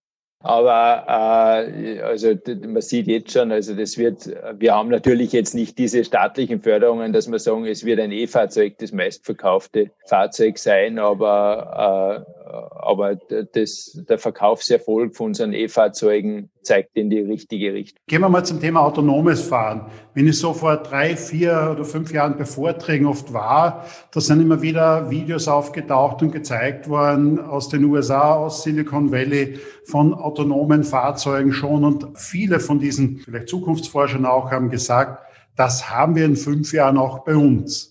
Aber äh, also man sieht jetzt schon, also das wird, wir haben natürlich jetzt nicht diese staatlichen Förderungen, dass wir sagen, es wird ein E-Fahrzeug das meistverkaufte Fahrzeug sein, aber äh, aber das, der Verkaufserfolg von unseren E-Fahrzeugen zeigt in die richtige Richtung. Gehen wir mal zum Thema autonomes Fahren. Wenn ich so vor drei, vier oder fünf Jahren bei Vorträgen oft war, da sind immer wieder Videos aufgetaucht und gezeigt worden aus den USA, aus Silicon Valley, von autonomen Fahrzeugen schon. Und viele von diesen, vielleicht Zukunftsforschern auch, haben gesagt, das haben wir in fünf Jahren auch bei uns.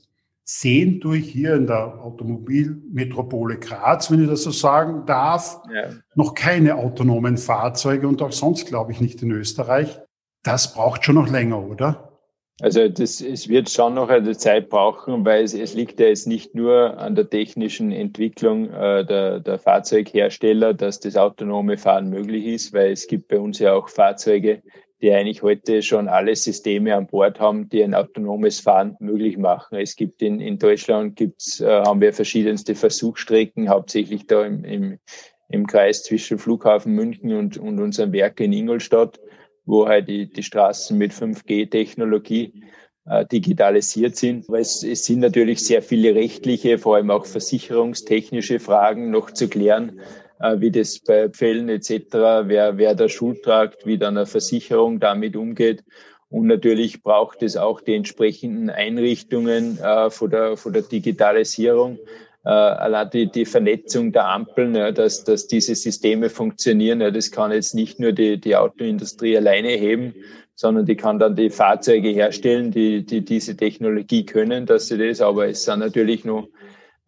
Sehen durch hier in der Automobilmetropole Graz, wenn ich das so sagen darf, ja. noch keine autonomen Fahrzeuge und auch sonst, glaube ich, nicht in Österreich. Das braucht schon noch länger, oder? Also das, es wird schon noch eine Zeit brauchen, weil es, es liegt ja jetzt nicht nur an der technischen Entwicklung äh, der, der Fahrzeughersteller, dass das autonome Fahren möglich ist, weil es gibt bei uns ja auch Fahrzeuge, die eigentlich heute schon alle Systeme an Bord haben, die ein autonomes Fahren möglich machen. Es gibt in, in Deutschland gibt's, äh, haben wir verschiedenste Versuchsstrecken, hauptsächlich da im, im, im Kreis zwischen Flughafen München und, und unserem Werk in Ingolstadt wo halt die, die Straßen mit 5G-Technologie äh, digitalisiert sind. Aber es, es sind natürlich sehr viele rechtliche, vor allem auch versicherungstechnische Fragen noch zu klären, wie das bei Fällen etc., wer, wer da Schuld tragt, wie dann eine Versicherung damit umgeht. Und natürlich braucht es auch die entsprechenden Einrichtungen äh, von, der, von der Digitalisierung äh, allein die, die Vernetzung der Ampeln, ja, dass, dass diese Systeme funktionieren, ja, das kann jetzt nicht nur die, die Autoindustrie alleine heben, sondern die kann dann die Fahrzeuge herstellen, die, die diese Technologie können, dass sie das, aber es sind natürlich noch äh,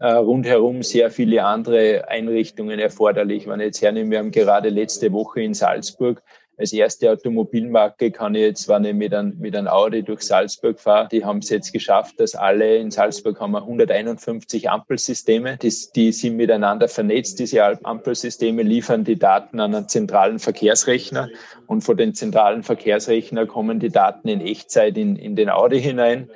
rundherum sehr viele andere Einrichtungen erforderlich. Wenn ich jetzt hernehmen, wir haben gerade letzte Woche in Salzburg als erste Automobilmarke kann ich jetzt, wenn ich mit einem, mit einem Audi durch Salzburg fahre, die haben es jetzt geschafft, dass alle in Salzburg haben wir 151 Ampelsysteme. Die, die sind miteinander vernetzt. Diese Ampelsysteme liefern die Daten an einen zentralen Verkehrsrechner und von den zentralen Verkehrsrechner kommen die Daten in Echtzeit in, in den Audi hinein.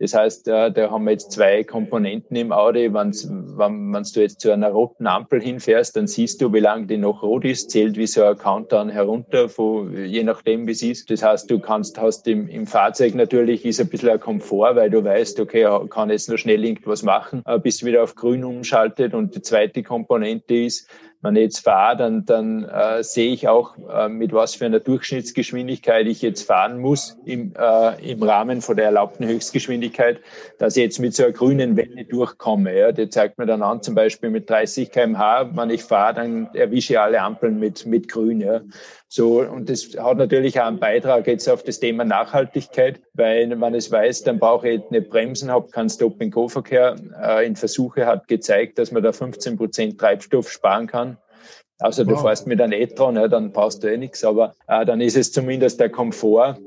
Das heißt, da, da haben wir jetzt zwei Komponenten im Audi. Wenn's, wenn, wenn du jetzt zu einer roten Ampel hinfährst, dann siehst du, wie lange die noch rot ist, zählt wie so ein Countdown herunter, von, je nachdem, wie es ist. Das heißt, du kannst, hast im, im Fahrzeug natürlich ist ein bisschen ein Komfort, weil du weißt, okay, kann jetzt nur schnell irgendwas machen, äh, bis wieder auf grün umschaltet. Und die zweite Komponente ist, wenn ich jetzt fahre, dann, dann äh, sehe ich auch, äh, mit was für einer Durchschnittsgeschwindigkeit ich jetzt fahren muss im, äh, im Rahmen von der erlaubten Höchstgeschwindigkeit, dass ich jetzt mit so einer grünen Welle durchkomme. Ja. Die zeigt mir dann an, zum Beispiel mit 30 kmh, wenn ich fahre, dann erwische ich alle Ampeln mit, mit grün. Ja. So, und das hat natürlich auch einen Beitrag jetzt auf das Thema Nachhaltigkeit, weil wenn man es weiß, dann brauche ich nicht Bremsen, habe keinen Stop-and-Go-Verkehr. Äh, in Versuche hat gezeigt, dass man da 15 Prozent Treibstoff sparen kann. Also wow. du fährst mit einem e-tron, ja, dann passt du eh nichts, aber äh, dann ist es zumindest der Komfort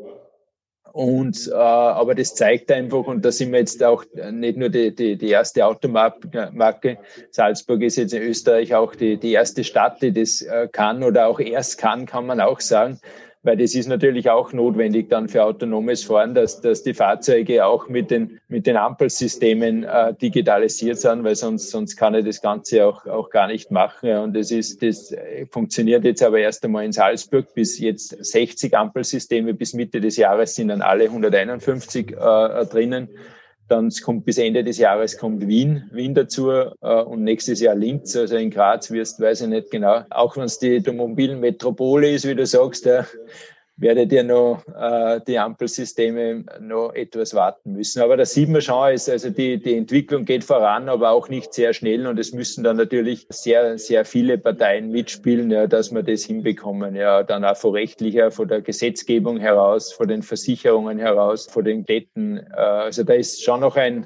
und äh, aber das zeigt einfach, und da sind wir jetzt auch nicht nur die, die, die erste Automarke, Salzburg ist jetzt in Österreich auch die, die erste Stadt, die das äh, kann oder auch erst kann, kann man auch sagen weil das ist natürlich auch notwendig dann für autonomes Fahren, dass, dass die Fahrzeuge auch mit den, mit den Ampelsystemen äh, digitalisiert sind, weil sonst, sonst kann ich das Ganze auch, auch gar nicht machen. Und das ist, das funktioniert jetzt aber erst einmal in Salzburg bis jetzt 60 Ampelsysteme bis Mitte des Jahres sind dann alle 151 äh, drinnen. Dann kommt bis Ende des Jahres kommt Wien, Wien dazu äh, und nächstes Jahr Linz. Also in Graz wirst, weiß ich nicht genau. Auch wenn es die, die mobilen Metropole ist, wie du sagst, ja, werdet ihr noch äh, die Ampelsysteme noch etwas warten müssen. Aber da sieht man schon, ist, also die, die Entwicklung geht voran, aber auch nicht sehr schnell und es müssen dann natürlich sehr, sehr viele Parteien mitspielen, ja, dass wir das hinbekommen. Ja, dann auch von rechtlicher, von der Gesetzgebung heraus, von den Versicherungen heraus, von den Städten. Äh, also da ist schon noch ein,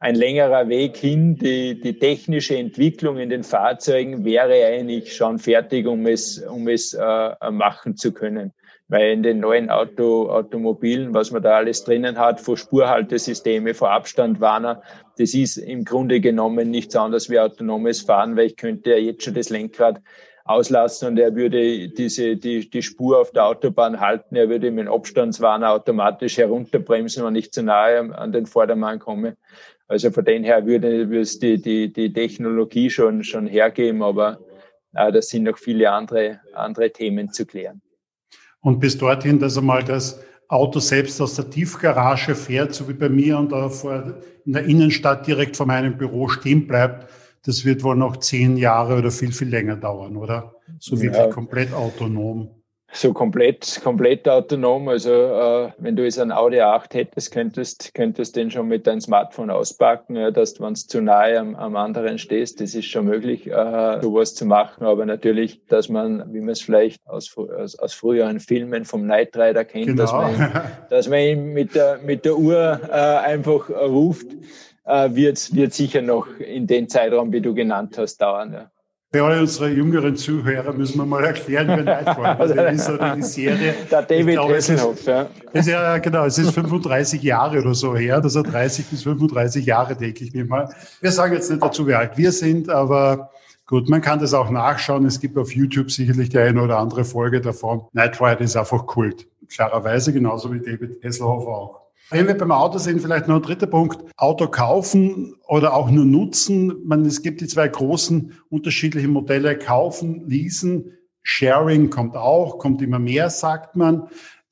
ein längerer Weg hin. Die, die technische Entwicklung in den Fahrzeugen wäre eigentlich schon fertig, um es, um es äh, machen zu können weil in den neuen Auto, Automobilen, was man da alles drinnen hat, vor Spurhaltesysteme, vor Abstandwarner, das ist im Grunde genommen nichts anderes wie autonomes Fahren, weil ich könnte ja jetzt schon das Lenkrad auslassen und er würde diese, die, die Spur auf der Autobahn halten, er würde mit dem Abstandswarner automatisch herunterbremsen, wenn ich zu nahe an den Vordermann komme. Also von den her würde, würde es die, die, die Technologie schon, schon hergeben, aber äh, das sind noch viele andere, andere Themen zu klären. Und bis dorthin, dass einmal das Auto selbst aus der Tiefgarage fährt, so wie bei mir und da vor, in der Innenstadt direkt vor meinem Büro stehen bleibt, das wird wohl noch zehn Jahre oder viel, viel länger dauern, oder? So wirklich ja. komplett autonom so komplett, komplett autonom. Also äh, wenn du jetzt ein Audi 8 hättest, könntest, könntest den schon mit deinem Smartphone auspacken, ja, dass du, wenn du zu nahe am, am anderen stehst, das ist schon möglich, äh, sowas zu machen. Aber natürlich, dass man, wie man es vielleicht aus, aus, aus früheren Filmen vom Night Rider kennt, genau. dass man, (laughs) dass man ihn mit der, mit der Uhr äh, einfach ruft äh, wird, wird sicher noch in den Zeitraum, wie du genannt hast, dauern. Ja. Für alle unsere jüngeren Zuhörer müssen wir mal erklären, wie Nightfall (laughs) also ist oder die Serie. Der David glaube, Hasselhoff, ja. Ist ja, genau, es ist 35 Jahre oder so her, dass er 30 bis 35 Jahre, denke ich mir mal. Wir sagen jetzt nicht dazu, wie alt wir sind, aber gut, man kann das auch nachschauen. Es gibt auf YouTube sicherlich die eine oder andere Folge davon. Nightfire ist einfach Kult. Klarerweise, genauso wie David Hasselhoff auch. Wenn wir beim Auto sind, vielleicht noch ein dritter Punkt. Auto kaufen oder auch nur nutzen. Man, es gibt die zwei großen unterschiedlichen Modelle. Kaufen, leasen, Sharing kommt auch, kommt immer mehr, sagt man.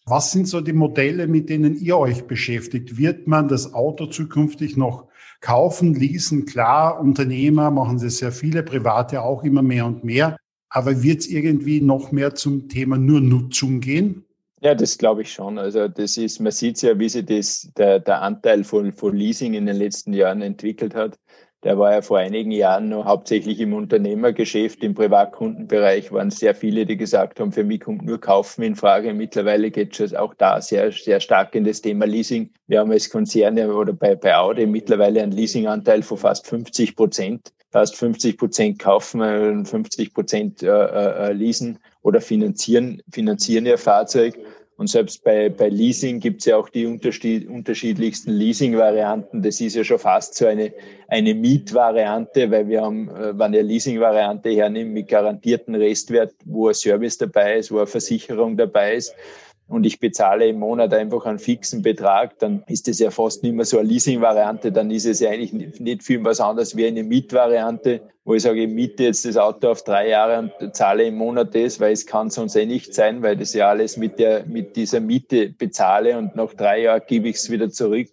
Was sind so die Modelle, mit denen ihr euch beschäftigt? Wird man das Auto zukünftig noch kaufen, leasen? Klar, Unternehmer machen das sehr viele, Private auch immer mehr und mehr. Aber wird es irgendwie noch mehr zum Thema nur Nutzung gehen? Ja, das glaube ich schon. Also das ist, man sieht ja, wie sich das, der, der Anteil von, von Leasing in den letzten Jahren entwickelt hat. Der war ja vor einigen Jahren noch hauptsächlich im Unternehmergeschäft, im Privatkundenbereich waren sehr viele, die gesagt haben, für mich kommt nur Kaufen in Frage. Mittlerweile geht es auch da sehr, sehr stark in das Thema Leasing. Wir haben als Konzerne oder bei, bei Audi mittlerweile einen Leasinganteil von fast 50 Prozent. Fast 50 Prozent kaufen, 50 Prozent äh, äh, leasen oder finanzieren, finanzieren ihr Fahrzeug. Und selbst bei, bei Leasing gibt es ja auch die unterschiedlichsten Leasing-Varianten. Das ist ja schon fast so eine, eine Mietvariante, weil wir haben, äh, wenn ihr Leasing-Variante hernimmt mit garantierten Restwert, wo ein Service dabei ist, wo eine Versicherung dabei ist, und ich bezahle im Monat einfach einen fixen Betrag, dann ist das ja fast nicht mehr so eine Leasing-Variante, dann ist es ja eigentlich nicht viel was anderes wie eine Mietvariante, wo ich sage, ich miete jetzt das Auto auf drei Jahre und zahle im Monat das, weil es kann sonst eh nicht sein, weil das ja alles mit der, mit dieser Miete bezahle und nach drei Jahren gebe ich es wieder zurück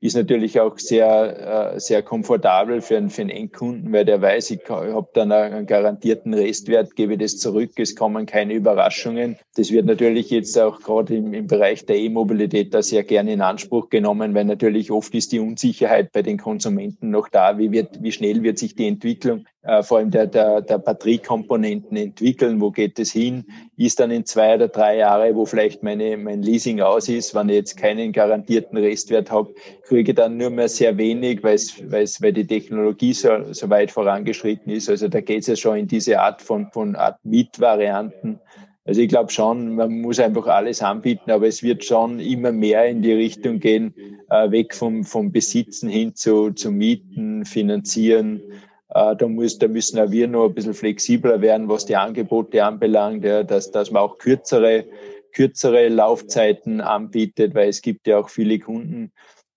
ist natürlich auch sehr, äh, sehr komfortabel für einen, für einen Endkunden, weil der weiß, ich habe dann einen garantierten Restwert, gebe das zurück, es kommen keine Überraschungen. Das wird natürlich jetzt auch gerade im, im Bereich der E-Mobilität da sehr gerne in Anspruch genommen, weil natürlich oft ist die Unsicherheit bei den Konsumenten noch da. Wie, wird, wie schnell wird sich die Entwicklung äh, vor allem der, der, der Batteriekomponenten entwickeln. Wo geht es hin? Ist dann in zwei oder drei Jahre, wo vielleicht meine, mein Leasing aus ist, wenn ich jetzt keinen garantierten Restwert habe, kriege ich dann nur mehr sehr wenig, weil es, weil die Technologie so, so weit vorangeschritten ist. Also da geht es ja schon in diese Art von, von Art Mietvarianten. Also ich glaube schon, man muss einfach alles anbieten, aber es wird schon immer mehr in die Richtung gehen, äh, weg vom, vom Besitzen hin zu, zu Mieten, Finanzieren, da, muss, da müssen auch wir noch ein bisschen flexibler werden, was die Angebote anbelangt, ja, dass, dass man auch kürzere, kürzere Laufzeiten anbietet, weil es gibt ja auch viele Kunden,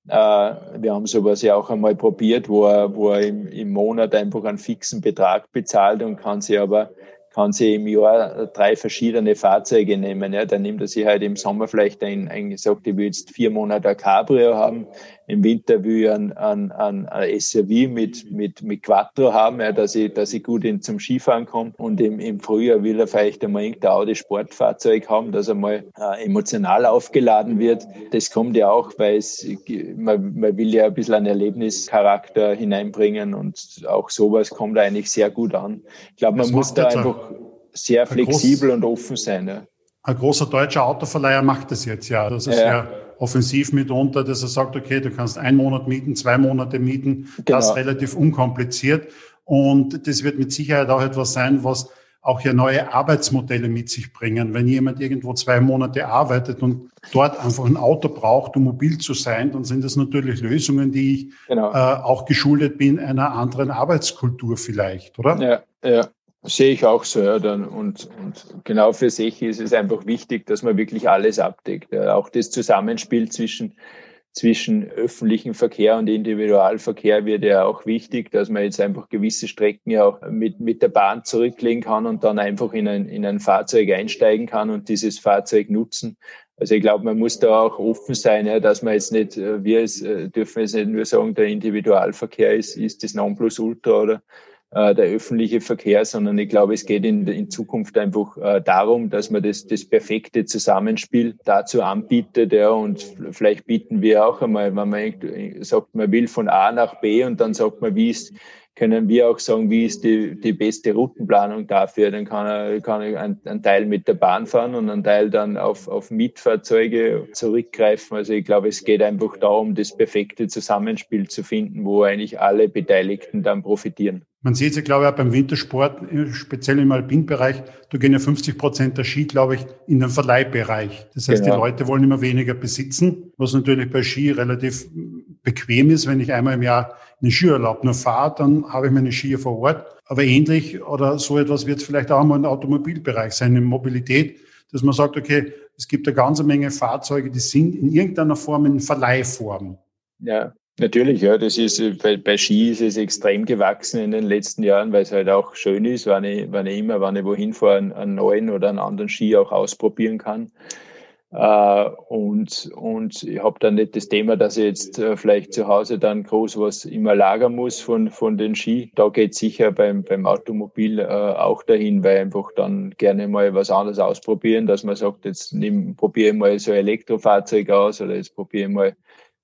äh, wir haben sowas ja auch einmal probiert, wo er, wo er im, im Monat einfach einen fixen Betrag bezahlt und kann sich aber kann sie im Jahr drei verschiedene Fahrzeuge nehmen. Ja, dann nimmt er sich halt im Sommer vielleicht ein, ein gesagt, ich will jetzt vier Monate ein Cabrio haben, im Winter will ich ein, ein, ein, ein SUV mit, mit, mit Quattro haben, ja, dass ich, dass ich gut in, zum Skifahren komme. Und im, im Frühjahr will er vielleicht einmal irgendein Audi Sportfahrzeug haben, das einmal äh, emotional aufgeladen wird. Das kommt ja auch, weil es, man, man will ja ein bisschen einen Erlebnischarakter hineinbringen und auch sowas kommt eigentlich sehr gut an. Ich glaube, man muss da einfach sehr flexibel und offen sein. Ja. Ein großer deutscher Autoverleiher macht das jetzt ja. Das ist ja, ja offensiv mitunter, dass er sagt, okay, du kannst einen Monat mieten, zwei Monate mieten, genau. das relativ unkompliziert. Und das wird mit Sicherheit auch etwas sein, was auch ja neue Arbeitsmodelle mit sich bringen. Wenn jemand irgendwo zwei Monate arbeitet und dort einfach ein Auto braucht, um mobil zu sein, dann sind das natürlich Lösungen, die ich genau. äh, auch geschuldet bin einer anderen Arbeitskultur vielleicht, oder? Ja, ja. Sehe ich auch so. Ja, dann. Und, und genau für sich ist es einfach wichtig, dass man wirklich alles abdeckt. Ja. Auch das Zusammenspiel zwischen, zwischen öffentlichem Verkehr und Individualverkehr wird ja auch wichtig, dass man jetzt einfach gewisse Strecken ja auch mit, mit der Bahn zurücklegen kann und dann einfach in ein, in ein Fahrzeug einsteigen kann und dieses Fahrzeug nutzen. Also ich glaube, man muss da auch offen sein, ja, dass man jetzt nicht, äh, wir es, äh, dürfen jetzt nicht nur sagen, der Individualverkehr ist, ist das Nonplusultra oder der öffentliche Verkehr, sondern ich glaube, es geht in, in Zukunft einfach äh, darum, dass man das, das perfekte Zusammenspiel dazu anbietet. Ja, und vielleicht bieten wir auch einmal, wenn man sagt, man will von A nach B und dann sagt man, wie ist, können wir auch sagen, wie ist die, die beste Routenplanung dafür. Dann kann er, kann er einen, einen Teil mit der Bahn fahren und einen Teil dann auf, auf Mietfahrzeuge zurückgreifen. Also ich glaube, es geht einfach darum, das perfekte Zusammenspiel zu finden, wo eigentlich alle Beteiligten dann profitieren. Man sieht es ja, glaube ich, auch beim Wintersport, speziell im Alpinbereich, da gehen ja 50 Prozent der Ski, glaube ich, in den Verleihbereich. Das heißt, genau. die Leute wollen immer weniger besitzen, was natürlich bei Ski relativ bequem ist. Wenn ich einmal im Jahr einen Skiurlaub nur fahre, dann habe ich meine Skier vor Ort. Aber ähnlich oder so etwas wird es vielleicht auch mal im Automobilbereich sein, in Mobilität, dass man sagt, okay, es gibt eine ganze Menge Fahrzeuge, die sind in irgendeiner Form in Verleihform. Ja, Natürlich, ja, das ist bei, bei Ski ist es extrem gewachsen in den letzten Jahren, weil es halt auch schön ist, wenn ich, wenn ich immer, wenn ich wohin fahre, einen, einen neuen oder einen anderen Ski auch ausprobieren kann. Äh, und, und ich habe dann nicht das Thema, dass ich jetzt äh, vielleicht zu Hause dann groß was immer lagern muss von, von den Ski. Da geht sicher beim, beim Automobil äh, auch dahin, weil einfach dann gerne mal was anderes ausprobieren, dass man sagt, jetzt probiere ich mal so ein Elektrofahrzeug aus oder jetzt probiere ich mal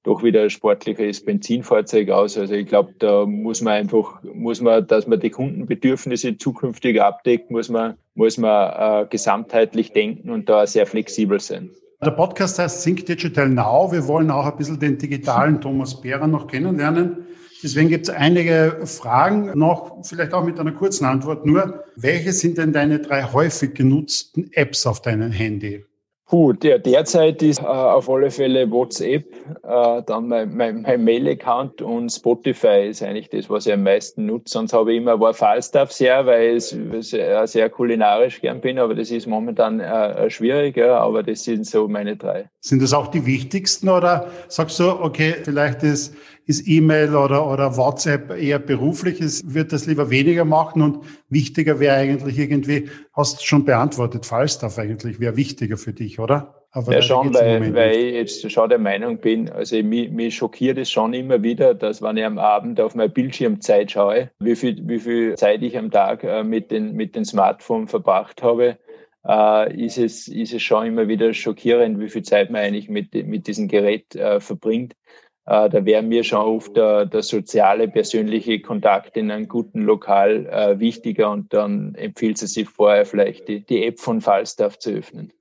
doch wieder sportliches Benzinfahrzeug aus. Also ich glaube, da muss man einfach, muss man, dass man die Kundenbedürfnisse zukünftig abdeckt, muss man, muss man äh, gesamtheitlich denken und da sehr flexibel sein. Der Podcast heißt Think Digital Now. Wir wollen auch ein bisschen den digitalen Thomas Behrer noch kennenlernen. Deswegen gibt es einige Fragen noch, vielleicht auch mit einer kurzen Antwort nur. Welche sind denn deine drei häufig genutzten Apps auf deinem Handy? Puh, der derzeit ist äh, auf alle Fälle WhatsApp, äh, dann mein, mein, mein Mail-Account und Spotify ist eigentlich das, was ich am meisten nutze. Sonst habe ich immer war Falstaff sehr, weil ich sehr, sehr kulinarisch gern bin, aber das ist momentan äh, schwierig, ja, aber das sind so meine drei. Sind das auch die wichtigsten oder sagst du, okay, vielleicht ist ist E-Mail oder, oder WhatsApp eher beruflich, es wird das lieber weniger machen und wichtiger wäre eigentlich irgendwie, hast schon beantwortet, Falstaff eigentlich wäre wichtiger für dich, oder? Aber ja, schon, weil, weil ich jetzt schon der Meinung bin, also mich, mich schockiert es schon immer wieder, dass wenn ich am Abend auf meine Bildschirmzeit schaue, wie viel, wie viel Zeit ich am Tag äh, mit den, mit den Smartphone verbracht habe, äh, ist, es, ist es schon immer wieder schockierend, wie viel Zeit man eigentlich mit, mit diesem Gerät äh, verbringt. Äh, da wäre mir schon oft der, der, soziale, persönliche Kontakt in einem guten Lokal äh, wichtiger und dann empfiehlt es sich vorher vielleicht die, die App von Falstaff zu öffnen.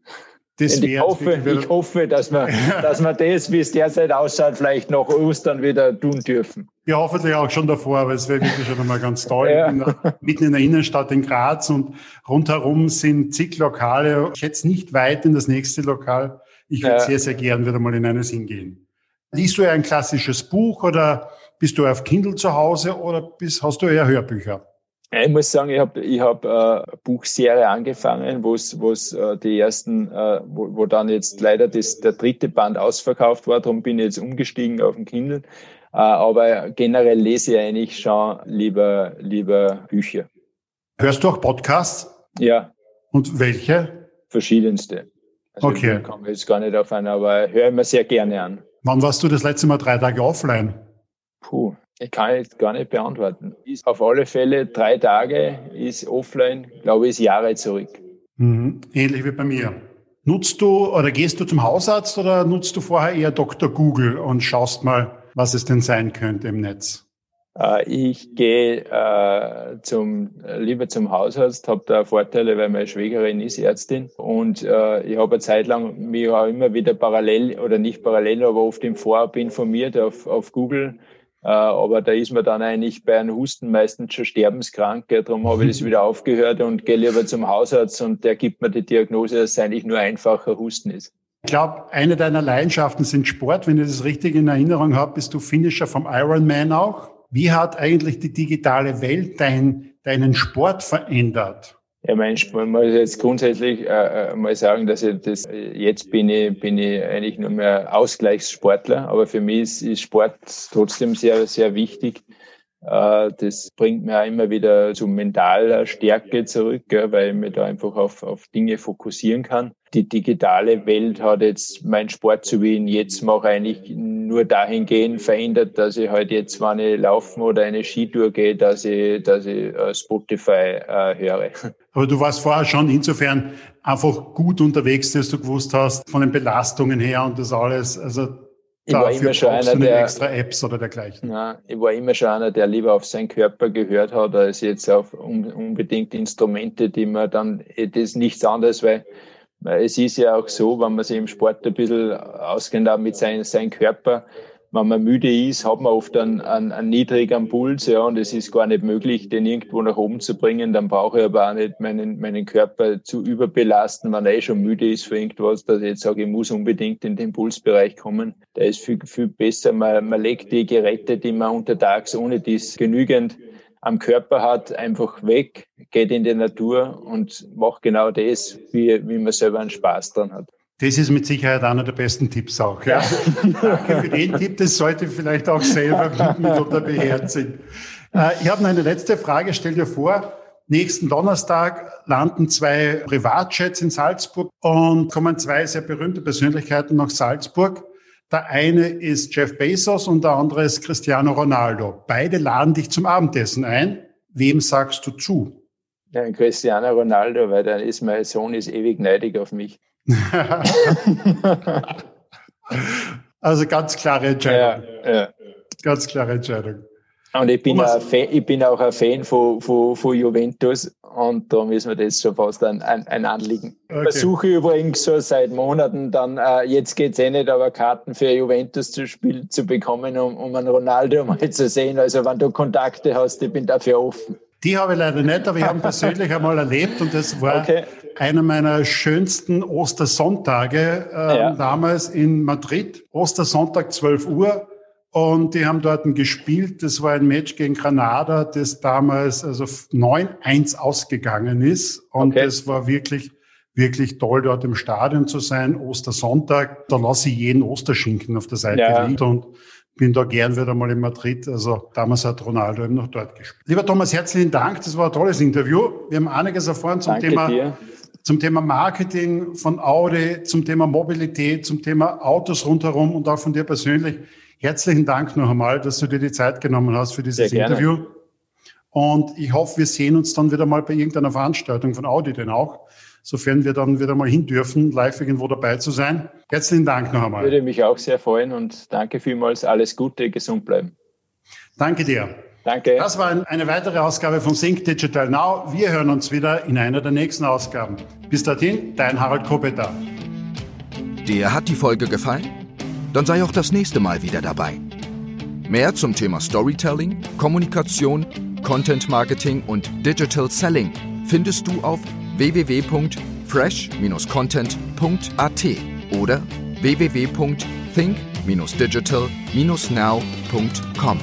Das ich hoffe, ich hoffe, dass wir, (laughs) dass wir das, wie es derzeit ausschaut, vielleicht noch Ostern wieder tun dürfen. Ja, hoffentlich auch schon davor, aber es wäre wirklich schon einmal ganz toll. Ja. Mitten in der Innenstadt in Graz und rundherum sind zig Lokale. Ich hätte es nicht weit in das nächste Lokal. Ich würde ja. sehr, sehr gern wieder mal in eines hingehen. Liest du ein klassisches Buch oder bist du auf Kindle zu Hause oder bist, hast du eher Hörbücher? Ich muss sagen, ich habe ich hab, äh, eine Buchserie angefangen, wo es äh, die ersten, äh, wo, wo dann jetzt leider das, der dritte Band ausverkauft war, darum bin ich jetzt umgestiegen auf den Kindle. Äh, aber generell lese ich eigentlich schon lieber, lieber Bücher. Hörst du auch Podcasts? Ja. Und welche? Verschiedenste. Also okay. Ich komme jetzt gar nicht auf einen, aber höre ich mir sehr gerne an. Wann warst du das letzte Mal drei Tage offline? Puh, ich kann jetzt gar nicht beantworten. Ist auf alle Fälle drei Tage, ist offline, glaube ich, ist Jahre zurück. Mhm. Ähnlich wie bei mir. Nutzt du oder gehst du zum Hausarzt oder nutzt du vorher eher Dr. Google und schaust mal, was es denn sein könnte im Netz? Äh, ich gehe äh, zum, lieber zum Hausarzt, habe da Vorteile, weil meine Schwägerin ist Ärztin und äh, ich habe eine Zeit lang mich auch immer wieder parallel oder nicht parallel, aber oft im Vorab informiert auf, auf Google. Äh, aber da ist man dann eigentlich bei einem Husten meistens schon sterbenskrank. Ja, darum habe ich das (laughs) wieder aufgehört und gehe lieber zum Hausarzt und der gibt mir die Diagnose, dass es eigentlich nur einfacher Husten ist. Ich glaube, eine deiner Leidenschaften sind Sport. Wenn ich das richtig in Erinnerung habe, bist du Finisher vom Ironman auch. Wie hat eigentlich die digitale Welt dein, deinen Sport verändert? Ja, mein Sport, muss jetzt grundsätzlich äh, äh, mal sagen, dass ich das, jetzt bin ich, bin ich eigentlich nur mehr Ausgleichssportler, aber für mich ist, ist Sport trotzdem sehr, sehr wichtig. Äh, das bringt mir auch immer wieder zu mentaler Stärke zurück, weil ich mich da einfach auf, auf Dinge fokussieren kann. Die digitale Welt hat jetzt mein Sport, so wie ich ihn jetzt mache, eigentlich nur dahingehend verändert, dass ich halt jetzt, wenn ich laufen oder eine Skitour gehe, dass ich, dass ich äh, Spotify äh, höre. (laughs) Aber du warst vorher schon insofern einfach gut unterwegs, dass du gewusst hast, von den Belastungen her und das alles. Also ich war immer schon einer, der extra Apps oder dergleichen. Ja, ich war immer schon einer, der lieber auf seinen Körper gehört hat, als jetzt auf unbedingt Instrumente, die man dann, das ist nichts anderes, weil, weil es ist ja auch so, wenn man sich im Sport ein bisschen auskennt, auch mit seinem, seinem Körper, wenn man müde ist, hat man oft einen, einen, einen niedrigen Puls, ja, und es ist gar nicht möglich, den irgendwo nach oben zu bringen. Dann brauche ich aber auch nicht meinen, meinen Körper zu überbelasten, wenn er eh schon müde ist für irgendwas, dass ich jetzt sage, ich muss unbedingt in den Pulsbereich kommen. Der ist viel, viel besser. Man, man legt die Geräte, die man untertags ohne dies genügend am Körper hat, einfach weg, geht in die Natur und macht genau das, wie, wie man selber einen Spaß dran hat. Das ist mit Sicherheit einer der besten Tipps auch. Ja. (laughs) Danke für den Tipp. Das sollte vielleicht auch selber (laughs) mitunter beherzigen. Äh, ich habe noch eine letzte Frage. Stell dir vor, nächsten Donnerstag landen zwei Privatjets in Salzburg und kommen zwei sehr berühmte Persönlichkeiten nach Salzburg. Der eine ist Jeff Bezos und der andere ist Cristiano Ronaldo. Beide laden dich zum Abendessen ein. Wem sagst du zu? Ja, Cristiano Ronaldo, weil dann ist mein Sohn ist ewig neidig auf mich. (laughs) also ganz klare Entscheidung. Ja, ja. Ganz klare Entscheidung. Und ich bin, auch Fan, ich bin auch ein Fan von, von, von Juventus und darum ist mir das schon fast ein, ein, ein Anliegen. Okay. Versuche übrigens so seit Monaten dann, äh, jetzt geht es eh nicht, aber Karten für Juventus zu spielen zu bekommen, um, um einen Ronaldo mal zu sehen. Also wenn du Kontakte hast, ich bin dafür offen. Die habe ich leider nicht, aber ich habe ihn (laughs) persönlich einmal erlebt und das war okay. Einer meiner schönsten Ostersonntage äh, ja. damals in Madrid. Ostersonntag 12 Uhr und die haben dort gespielt. Das war ein Match gegen Granada, das damals also 9-1 ausgegangen ist und okay. das war wirklich wirklich toll, dort im Stadion zu sein. Ostersonntag, da lasse ich jeden Osterschinken auf der Seite ja. liegen und bin da gern wieder mal in Madrid. Also damals hat Ronaldo eben noch dort gespielt. Lieber Thomas, herzlichen Dank. Das war ein tolles Interview. Wir haben einiges erfahren zum Danke Thema. Dir. Zum Thema Marketing von Audi, zum Thema Mobilität, zum Thema Autos rundherum und auch von dir persönlich. Herzlichen Dank noch einmal, dass du dir die Zeit genommen hast für dieses Interview. Und ich hoffe, wir sehen uns dann wieder mal bei irgendeiner Veranstaltung von Audi denn auch sofern wir dann wieder mal hin dürfen, live irgendwo dabei zu sein. Herzlichen Dank noch einmal. Würde mich auch sehr freuen und danke vielmals. Alles Gute, gesund bleiben. Danke dir. Danke. Das war eine weitere Ausgabe von Sync Digital Now. Wir hören uns wieder in einer der nächsten Ausgaben. Bis dahin, dein Harald Kopeter. Dir hat die Folge gefallen? Dann sei auch das nächste Mal wieder dabei. Mehr zum Thema Storytelling, Kommunikation, Content Marketing und Digital Selling findest du auf www.fresh-content.at oder www.think-digital-now.com.